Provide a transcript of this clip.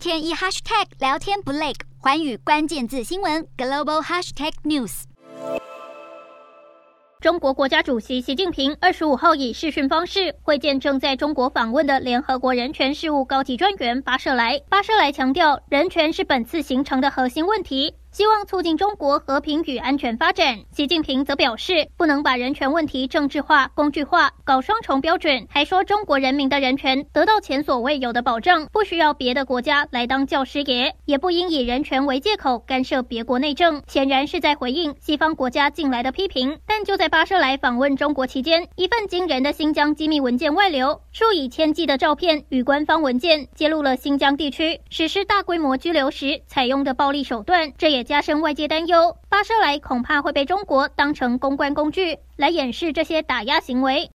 天一 hashtag 聊天不累，寰宇关键字新闻 global hashtag news。中国国家主席习近平二十五号以视讯方式会见正在中国访问的联合国人权事务高级专员巴舍莱。巴舍莱强调，人权是本次行程的核心问题。希望促进中国和平与安全发展。习近平则表示，不能把人权问题政治化、工具化，搞双重标准。还说，中国人民的人权得到前所未有的保障，不需要别的国家来当教师爷，也不应以人权为借口干涉别国内政。显然是在回应西方国家近来的批评。但就在巴舍莱访问中国期间，一份惊人的新疆机密文件外流，数以千计的照片与官方文件揭露了新疆地区实施大规模拘留时采用的暴力手段。这也加深外界担忧，巴舍莱恐怕会被中国当成公关工具来掩饰这些打压行为。